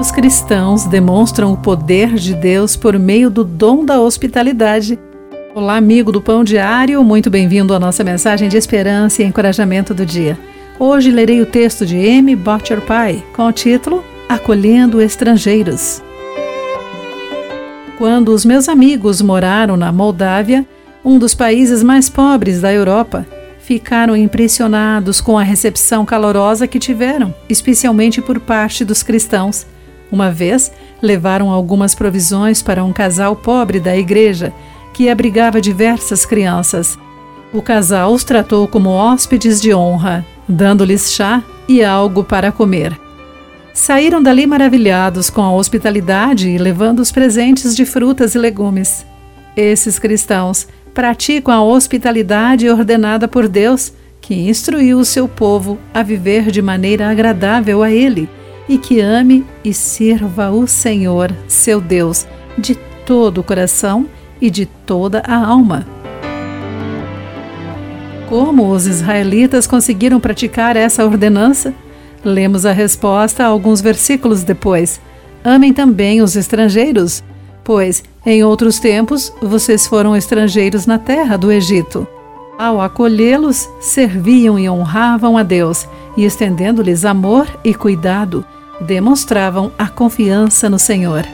Os cristãos demonstram o poder de Deus por meio do dom da hospitalidade. Olá, amigo do Pão Diário, muito bem-vindo à nossa mensagem de esperança e encorajamento do dia. Hoje lerei o texto de M. Butcher Pie com o título Acolhendo Estrangeiros. Quando os meus amigos moraram na Moldávia, um dos países mais pobres da Europa, ficaram impressionados com a recepção calorosa que tiveram, especialmente por parte dos cristãos. Uma vez, levaram algumas provisões para um casal pobre da igreja que abrigava diversas crianças. O casal os tratou como hóspedes de honra, dando-lhes chá e algo para comer. Saíram dali maravilhados com a hospitalidade e levando os presentes de frutas e legumes. Esses cristãos praticam a hospitalidade ordenada por Deus, que instruiu o seu povo a viver de maneira agradável a Ele e que ame e sirva o Senhor, seu Deus, de todo o coração e de toda a alma. Como os israelitas conseguiram praticar essa ordenança? Lemos a resposta alguns versículos depois. Amem também os estrangeiros, pois em outros tempos vocês foram estrangeiros na terra do Egito. Ao acolhê-los, serviam e honravam a Deus, e estendendo-lhes amor e cuidado, demonstravam a confiança no Senhor.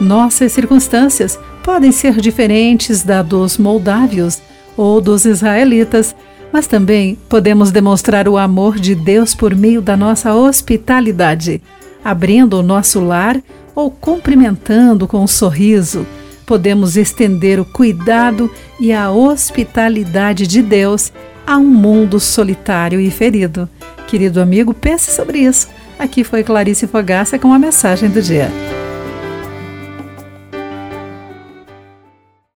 Nossas circunstâncias podem ser diferentes da dos moldávios ou dos israelitas, mas também podemos demonstrar o amor de Deus por meio da nossa hospitalidade, abrindo o nosso lar ou cumprimentando com um sorriso. Podemos estender o cuidado e a hospitalidade de Deus a um mundo solitário e ferido. Querido amigo, pense sobre isso. Aqui foi Clarice Fogaça com a mensagem do dia.